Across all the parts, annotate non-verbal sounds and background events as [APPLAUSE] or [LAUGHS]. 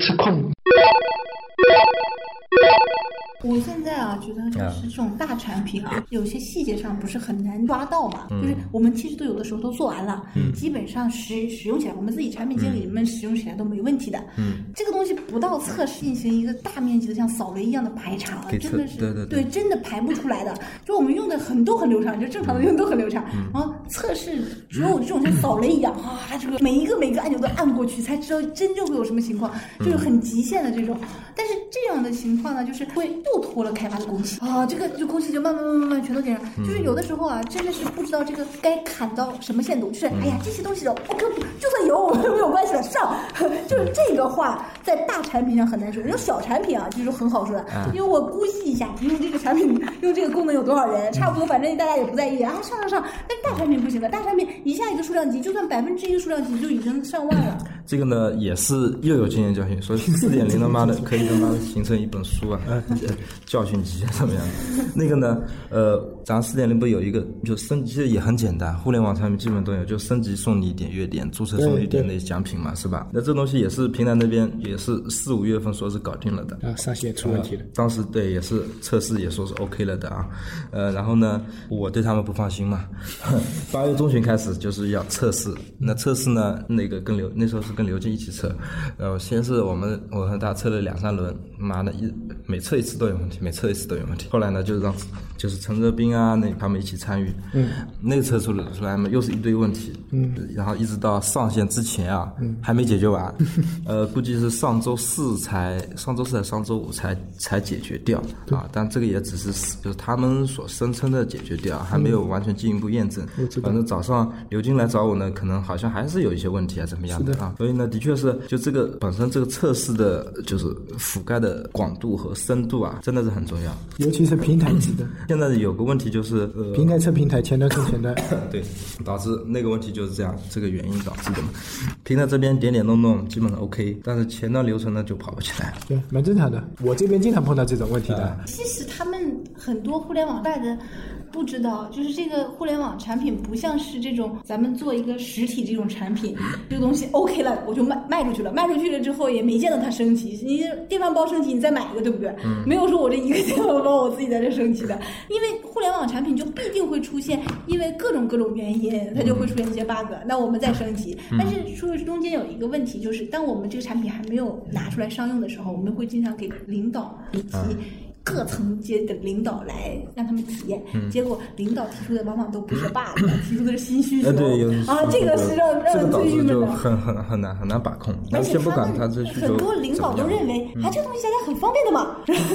吃空大产品啊，有些细节上不是很难抓到嘛。就是我们其实都有的时候都做完了，基本上使使用起来，我们自己产品经理们使用起来都没问题的。嗯，这个东西不到测试进行一个大面积的像扫雷一样的排查，真的是对对对，真的排不出来的。就我们用的很都很流畅，就正常的用都很流畅。然后测试只有这种像扫雷一样啊，这个每一个每一个按钮都按过去，才知道真正会有什么情况，就是很极限的这种。但是这样的情况呢，就是会。又拖了开发的工期啊，这个就工期就慢慢慢慢慢全都点上，就是有的时候啊，真的是不知道这个该砍到什么限度，就是哎呀，这些东西的 OK，就算有我们 [LAUGHS] 没有关系了上，[LAUGHS] 就是这个话在大产品上很难说，用小产品啊，就是很好说的，因为我估计一下，用这个产品用这个功能有多少人，差不多，反正大家也不在意啊，上上上，但大产品不行的，大产品一下一个数量级，就算百分之一的数量级就已经上万了。这个呢也是又有经验教训，所以四点零他妈的可以他妈的形成一本书啊。[LAUGHS] 教训集怎么样？那个呢？呃，咱四点零不有一个就升级也很简单，互联网产品基本都有，就升级送你一点月点，注册送你点那些奖品嘛，是吧？那这东西也是平台那边也是四五月份说是搞定了的啊，上线出问题了。当时对也是测试也说是 OK 了的啊，呃，然后呢，我对他们不放心嘛，[LAUGHS] 八月中旬开始就是要测试，那测试呢，那个跟刘那时候是跟刘静一起测，然呃，先是我们我和他测了两三轮，妈的一每测一次都有问题，每测一次都有问题。后来呢，就是让就是陈泽斌啊，那他们一起参与，嗯，那个测出来出来嘛，又是一堆问题，嗯，然后一直到上线之前啊，嗯，还没解决完，[LAUGHS] 呃，估计是上周四才上周四还上周五才才解决掉啊。但这个也只是就是他们所声称的解决掉，还没有完全进一步验证。反正早上刘军来找我呢，可能好像还是有一些问题啊，怎么样的啊？所以呢，的确是就这个本身这个测试的就是覆盖的广度和深度啊，真的是很重要。尤其是平台级的，现在有个问题就是，呃，平台测平台，前端测前端，[COUGHS] 对，导致那个问题就是这样，这个原因导致的嘛。平台这边点点弄弄基本上 OK，但是前端流程呢就跑不起来。对，蛮正常的，我这边经常碰到这种问题的。其实他们很多互联网大的。不知道，就是这个互联网产品不像是这种咱们做一个实体这种产品，这个东西 OK 了，我就卖卖出去了，卖出去了之后也没见到它升级。你电饭煲升级，你再买一个，对不对？没有说我这一个电饭煲我自己在这升级的，因为互联网产品就必定会出现，因为各种各种原因，它就会出现一些 bug。那我们再升级，但是说中间有一个问题，就是当我们这个产品还没有拿出来商用的时候，我们会经常给领导以及。各层阶的领导来让他们体验，结果领导提出的往往都不是 bug，[COUGHS] 提出的是新需求。啊，这个是让让人最郁闷的。很很很难很难把控。而且他们很多领导都认为，啊，[LAUGHS] 这个东西加加很方便的嘛，就是是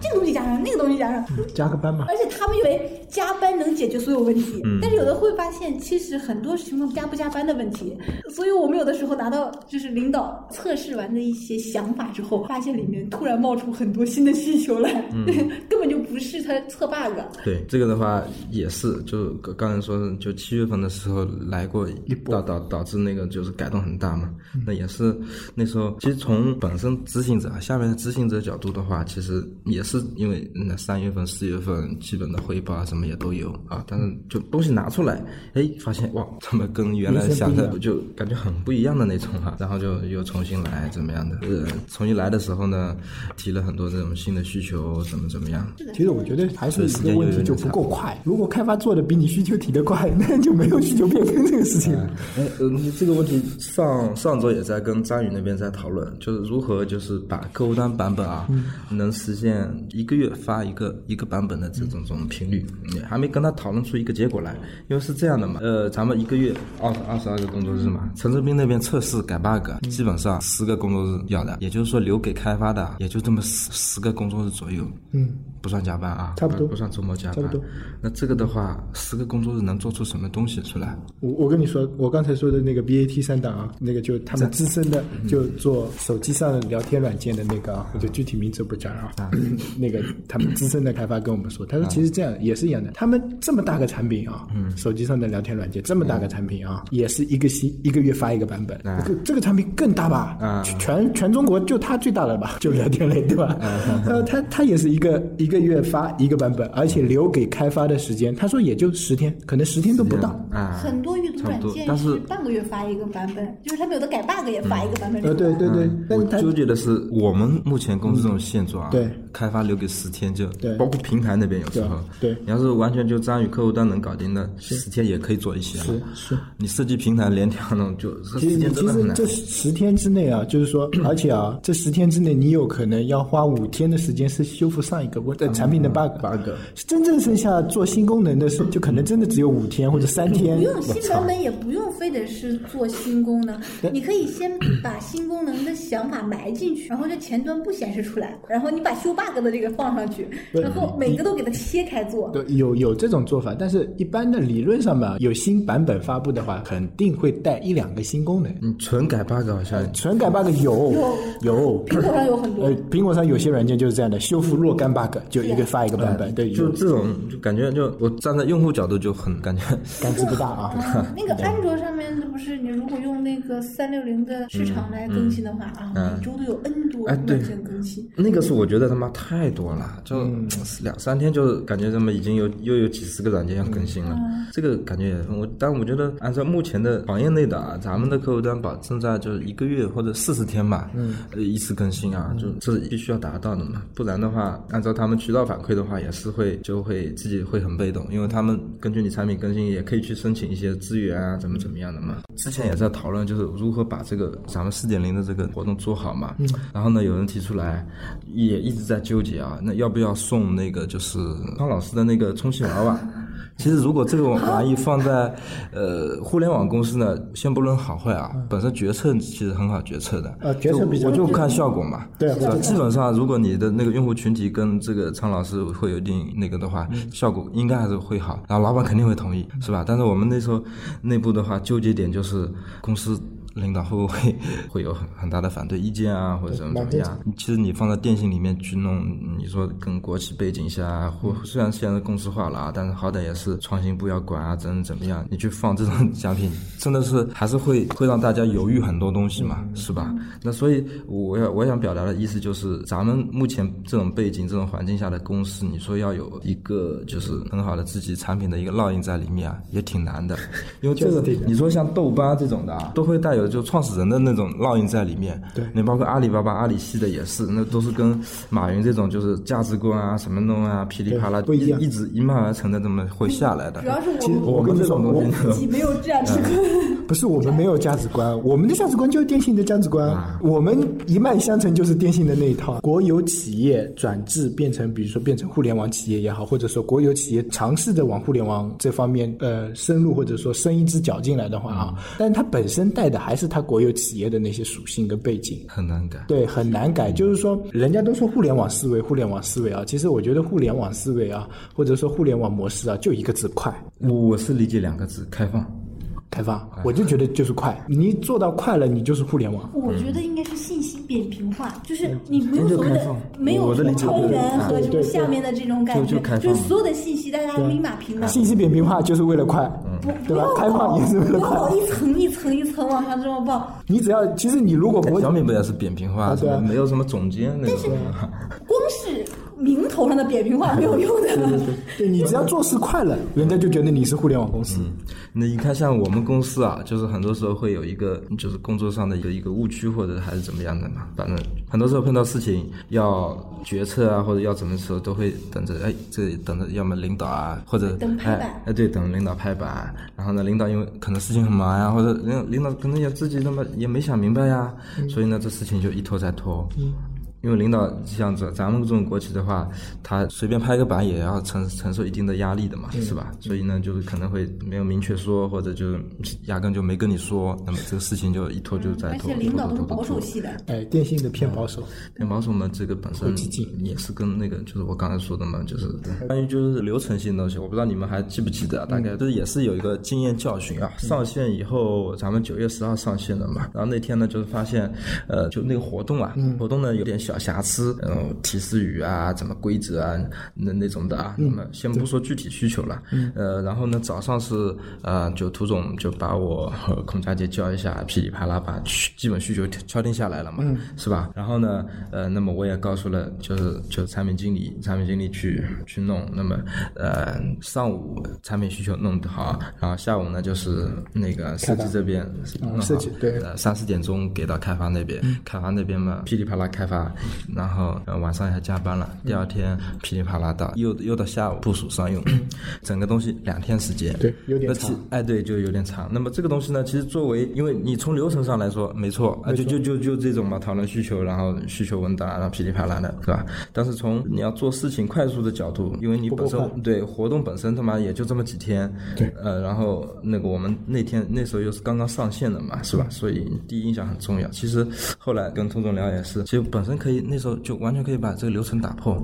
这个东西加上那个东西加上，加个班嘛。而且他们以为加班能解决所有问题，但是有的会发现，其实很多情况加不加班的问题。所以我们有的时候拿到就是领导测试完的一些想法之后，发现里面突然冒出很多新的需求。求来，[LAUGHS] 根本就不是他测 bug。对这个的话，也是就刚才说，就七月份的时候来过，导导导致那个就是改动很大嘛。那也是那时候，其实从本身执行者下面的执行者角度的话，其实也是因为那三月份、四月份基本的汇报啊什么也都有啊，但是就东西拿出来，哎，发现哇，怎么跟原来想的就感觉很不一样的那种哈，然后就又重新来怎么样的？呃，重新来的时候呢，提了很多这种新的。需求怎么怎么样？其实我觉得还是一个问题，就不够快。如果开发做的比你需求提得快，那就没有需求变更这个事情。哎，呃，这个问题上上周也在跟张宇那边在讨论，就是如何就是把客户端版本啊，能实现一个月发一个一个版本的这种这种频率，还没跟他讨论出一个结果来。因为是这样的嘛，呃，咱们一个月二十二十二个工作日嘛，陈志斌那边测试改 bug，基本上十个工作日要的，也就是说留给开发的也就这么十十个工作日。左右，嗯，不算加班啊，差不多，不算周末加班，差不多。那这个的话，十个工作日能做出什么东西出来？我我跟你说，我刚才说的那个 BAT 三档啊，那个就他们资深的，就做手机上聊天软件的那个啊，我就具体名字不讲啊。那个他们资深的开发跟我们说，他说其实这样也是一，样的，他们这么大个产品啊，嗯，手机上的聊天软件这么大个产品啊，也是一个新一个月发一个版本，啊这个这个产品更大吧？啊全全中国就它最大了吧？[LAUGHS] 就聊天类对吧？[LAUGHS] 呃，它它也是一个一个月发一个版本，而且留给开发的时间，他说也就十天，可能十天都不到。啊，很多阅读软件但是半个月发一个版本，就是他们有的改 bug 也发一个版本。呃，对对对，但我是它纠结的是我们目前公司这种现状啊，对，开发留给十天就，对包括平台那边有时候，对对你要是完全就张宇客户端能搞定的，十天也可以做一些。是是。你设计平台连调那种就其实时间真的很难其实这。十天之内啊，就是说，[CLEARS THROAT] 而且啊，这十天之内你有可能要花五天的时间是修复上一个问呃产品的 bug。bug 真正剩下做新功能的时候，就可能真的只有五天或者三天。不用新版本，也不用非得是做新功能，你可以先把新功能的想法埋进去，然后这前端不显示出来，然后你把修 bug 的这个放上去，然后每个都给它切开做。对，有有这种做法，但是一般的理论上吧，有新版本发布的话，肯定会带一两个新功能。你纯改 bug 好像纯改 bug 有有，苹果上有很多。呃，苹果上有些软件就是这样的，修复若干 bug 就一个发一个版本，对，就这种就感觉就我站在用户角度就很感觉感知不大啊。[LAUGHS] 啊，那个安卓上面不是你如果用那个三六零的市场来更新的话啊，每周都有 N 多哎对。软件更新。那个是我觉得他妈太多了，就嗯。两三天就感觉这么已经有又有几十个软件要更新了，嗯。这个感觉也我，但我觉得按照目前的行业内的啊，咱们的客户端保证在就是一个月或者四十天吧，嗯，一次更新啊，就这是必须要达到的嘛，不然的话，按照他们渠道反馈的话，也是会就会自己会很被动，因为他们根据你产品更新也可以去申请一些资源啊，怎么怎么样的嘛。之前也在讨论就是如何把这个咱们四点零的这个活动做好嘛，然后呢，有人提出来，也一直在纠结啊，那要不要送那个就是康老师的那个充气娃娃？其实如果这个玩意放在呃互联网公司呢，先不论好坏啊，本身决策其实很好决策的，呃决策比较就我就看效果嘛，对是吧？基本上如果你的那个用户群体跟这个苍老师会有一定那个的话，效果应该还是会好，然后老板肯定会同意，是吧？但是我们那时候内部的话，纠结点就是公司。领导会不会 [LAUGHS] 会有很很大的反对意见啊，或者怎么怎么样？其实你放在电信里面去弄，你说跟国企背景下，或虽然现在公司化了啊，但是好歹也是创新部要管啊，怎么怎么样？你去放这种奖品，真的是还是会会让大家犹豫很多东西嘛，是吧？那所以我要我想表达的意思就是，咱们目前这种背景、这种环境下的公司，你说要有一个就是很好的自己产品的一个烙印在里面啊，也挺难的，因为这个你说像豆瓣这种的啊，都会带有就创始人的那种烙印在里面。对你包括阿里巴巴、阿里系的也是，那都是跟马云这种就是价值观啊、什么弄啊、噼里啪啦不一样一直一脉而承的这么会下来的。主要是其实我我跟这种，我们自己没有价值观。[LAUGHS] 不是我们没有价值观，我们的价值观就是电信的价值观。我们一脉相承就是电信的那一套。国有企业转制变成，比如说变成互联网企业也好，或者说国有企业尝试着往互联网这方面呃深入，或者说伸一只脚进来的话啊，但是它本身带的还是它国有企业的那些属性跟背景。很难改。对，很难改。就是说，人家都说互联网思维，互联网思维啊，其实我觉得互联网思维啊，或者说互联网模式啊，就一个字快。我我是理解两个字：开放。开发，我就觉得就是快，你做到快了，你就是互联网。我觉得应该是信息扁平化，就是你没有所谓的没有什么超源和什么下面的这种感觉就是所有的信息大家立马平等。信息扁平化就是为了快，对吧？开放也是为了快。不要一层一层一层往上这么报，你只要，其实你如果国小米不也是扁平化，啊对没有什么总监那种。光 [LAUGHS] 头上的扁平化没有用的。[LAUGHS] 对你只要做事快了，人家就觉得你是互联网公司。那你看，像我们公司啊，就是很多时候会有一个，就是工作上的一个一个误区，或者还是怎么样的嘛。反正很多时候碰到事情要决策啊，或者要怎么的时候，都会等着，哎，这等着，要么领导啊，或者等拍板哎，哎，对，等领导拍板。然后呢，领导因为可能事情很忙呀，或者领领导可能也自己那么也没想明白呀，所以呢，这事情就一拖再拖。因为领导像咱咱们这种国企的话，他随便拍个板也要承承受一定的压力的嘛，是吧？所以呢，就是可能会没有明确说，或者就压根就没跟你说，那么这个事情就一拖就再拖，而且领导都是拖拖拖拖。保守系的，哎，电信的偏保守，偏保守嘛，这个本身也是跟那个就是我刚才说的嘛，就是关于就是流程性的东西，我不知道你们还记不记得啊？大概就是也是有一个经验教训啊。上线以后，咱们九月十号上线的嘛，然后那天呢就是发现，呃，就那个活动啊，活动呢有点小小瑕疵，然后提示语啊，怎么规则啊，那那种的啊。那么先不说具体需求了，呃，然后呢，早上是呃，就涂总就把我和孔佳杰叫一下，噼里啪啦把基本需求敲定下来了嘛，是吧？然后呢，呃，那么我也告诉了，就是就产品经理，产品经理去去弄。那么呃，上午产品需求弄得好，然后下午呢就是那个设计这边弄好设计对呃三四点钟给到开发那边，开发那边嘛噼里啪啦开发，然后呃晚上还加班了，第二天噼里啪啦到，又又到下午部署商用，整个东西两天时间，对有点长哎对，就有点长。那么这个东西呢，其实作为，因为你从流程上来说没错啊，就就就就这种嘛，讨论需求，然后需求文档，然后噼里啪啦的，是吧？但是从你要做事情快速的角度，因为你本身对活动本身他妈也就这么几天，对，呃，然后那个我们那天那时候又是刚刚上线的嘛，是吧？所以第一印象很重要。其实后来跟通总聊也是，其实本身可以那时候就完全可以把这个流程打破，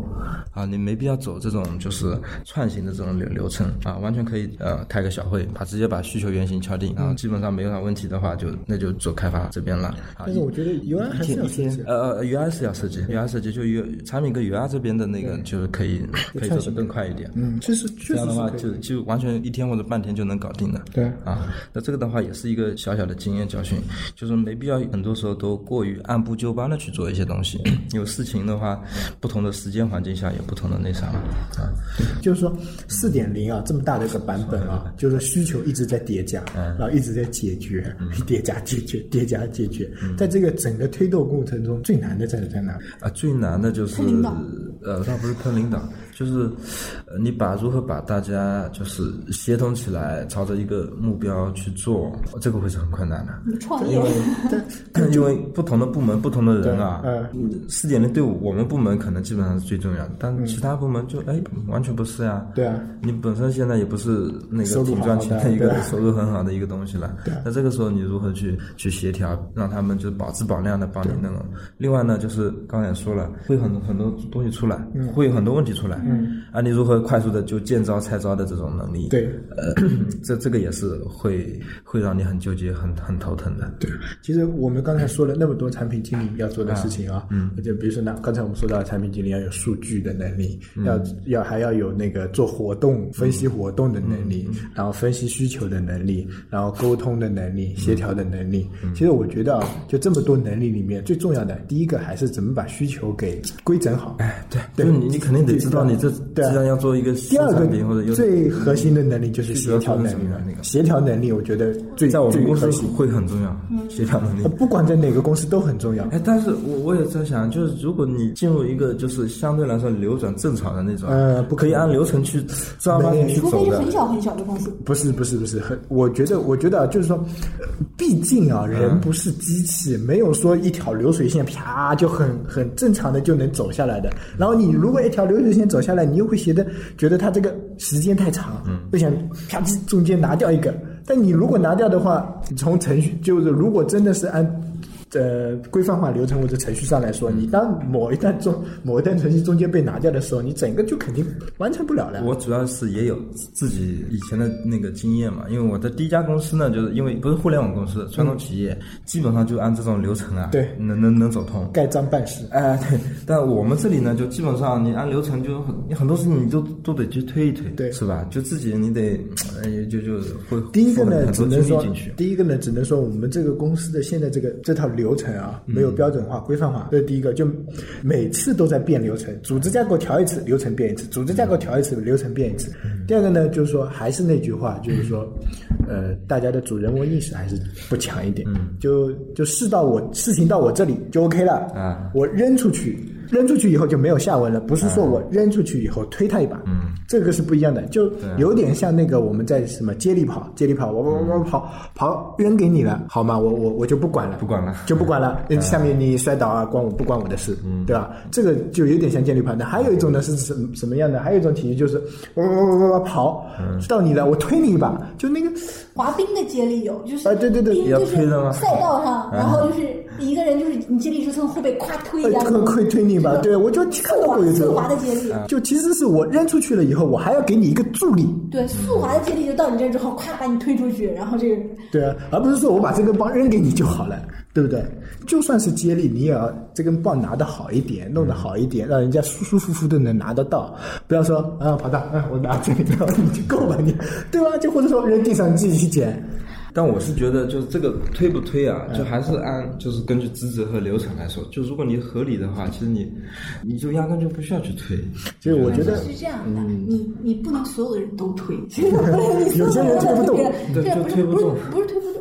啊，你没必要走这种就是串行的这种流流程啊，完全可以呃开个小会，把直接把需求原型敲定，然后基本上没有啥问题的话，就那就做开发这边了。啊但是我觉得 UI 还是要设计。呃呃，UI 是要设计，UI 设计就 U 产品跟 UI 这边的那个就是可以可以做得更快一点。嗯，其实确实这样的话就就完全一天或者半天就能搞定的。对啊，那这个的话也是一个小小的经验教训，就是没必要很多时候都过于按部就班的去做一些东西。有事情的话，不同的时间环境下有不同的那啥啊。就是说四点零啊，这么大的一个版本啊，就是需求一直在叠加，然后一直在解决，叠加解决，叠加解决。在这个整个推动过程中，最难的在在哪？啊，最难的就是呃，倒不是喷领导，就是呃，你把如何把大家就是协同起来，朝着一个目标去做，这个会是很困难的。你创业，因为不同的部门、不同的人啊对，嗯，四点零对我们部门可能基本上是最重要的，但其他部门就哎完全不是呀。对啊，你本身现在也不是那个挺赚钱的一个收入很好的一个东西了。那这个时候你如何去去协调，让他们就是保质保量的帮你那种？另外呢，就是刚才也说了，会很多很多东西出来，会有很多问题出来。嗯，啊，你如何快速的就见招拆招的这种能力？对，呃，[COUGHS] 这这个也是会会让你很纠结、很很头疼的。对，其实我们刚才说了那么多产品经理要做的事情啊，嗯，就比如说那，刚才我们说到产品经理要有数据的能力，要要还要有那个做活动、分析活动的能力，然后分析需求的能力，然后沟通的能力、协调的能力。其实我觉得啊，就这么多能力里面，最重要的第一个还是怎么把需求给规整好。哎，对，对就是你你肯定得知道你这对啊既然要做一个第二个最核心的能力就是协调能力那个协调能力我觉得最在我们公司会很重要，协调能力呃。不管在哪个公司都很重要。哎，但是我我也在想，就是如果你进入一个就是相对来说流转正常的那种，呃不可可以按流程去正儿八经去除走的非是很，小很小的公司，不是不是不是，很我觉得我觉得啊，就是说，呃毕竟啊，人不是机器，没有说一条流水线啪就很很正常的就能走下来的。然后你如果一条流水线走下来，你又会觉得觉得它这个时间太长，嗯不想啪叽中间拿掉一个。但你如果拿掉的话，从程序就是如果真的是按呃规范化流程或者程序上来说，你当某一段中某一段程序中间被拿掉的时候，你整个就肯定完成不了了。我主要是也有自己以前的那个经验嘛，因为我的第一家公司呢，就是因为不是互联网公司，传统企业，基本上就按这种流程啊，对能能能走通。盖章办事。哎，对，[LAUGHS] 但我们这里呢，就基本上你按流程就很，你很多事情你都都得去推一推，对是吧？就自己你得，哎，就就会第一个呢，只能说。第一个呢，只能说我们这个公司的现在这个这套流程啊，没有标准化、规范化，这是第一个。就每次都在变流程，组织架构调一次，流程变一次；组织架构调一次，流程变一次。第二个呢，就是说还是那句话，就是说，呃，大家的主人翁意识还是不强一点。就就事到我事情到我这里就 OK 了啊，我扔出去。扔出去以后就没有下文了，不是说我扔出去以后推他一把，嗯，这个是不一样的，就有点像那个我们在什么接力跑，接力跑，我我我跑跑扔给你了，好吗？我我我就不管了，不管了就不管了。下面你摔倒啊，关我不关我的事，对吧？这个就有点像接力跑。那还有一种呢是什什么样的？还有一种体育就是我我我我我跑到你了，我推你一把，就那个滑冰的接力有，就是啊对对对就是推的吗赛道上，然后就是一个人就是你接力是从后背咵推一下，呃会会推你，吧？对，我就看到过有这种速滑的接力，就其实是我扔出去了以后，我还要给你一个助力，对，速滑的接力就到你这儿之后，咵把你推出去，然后这个对啊，而不是说我把这根棒扔给你就好了，对不对？就算是接力，你也要这根棒拿得好一点，弄得好一点，让人家舒舒服服的能拿得到，不要说啊跑道，啊我拿这里，然 [LAUGHS] 后你就够吧你，对吧？就或者说扔地上你自己去捡。但我是觉得，就是这个推不推啊，就还是按就是根据职责和流程来说。就如果你合理的话，其实你你就压根就不需要去推。就是我觉得是这样的，你你不能所有的人都推，其实 [LAUGHS] 不能你所有些人推不动对就不是不是推不动不是推不动，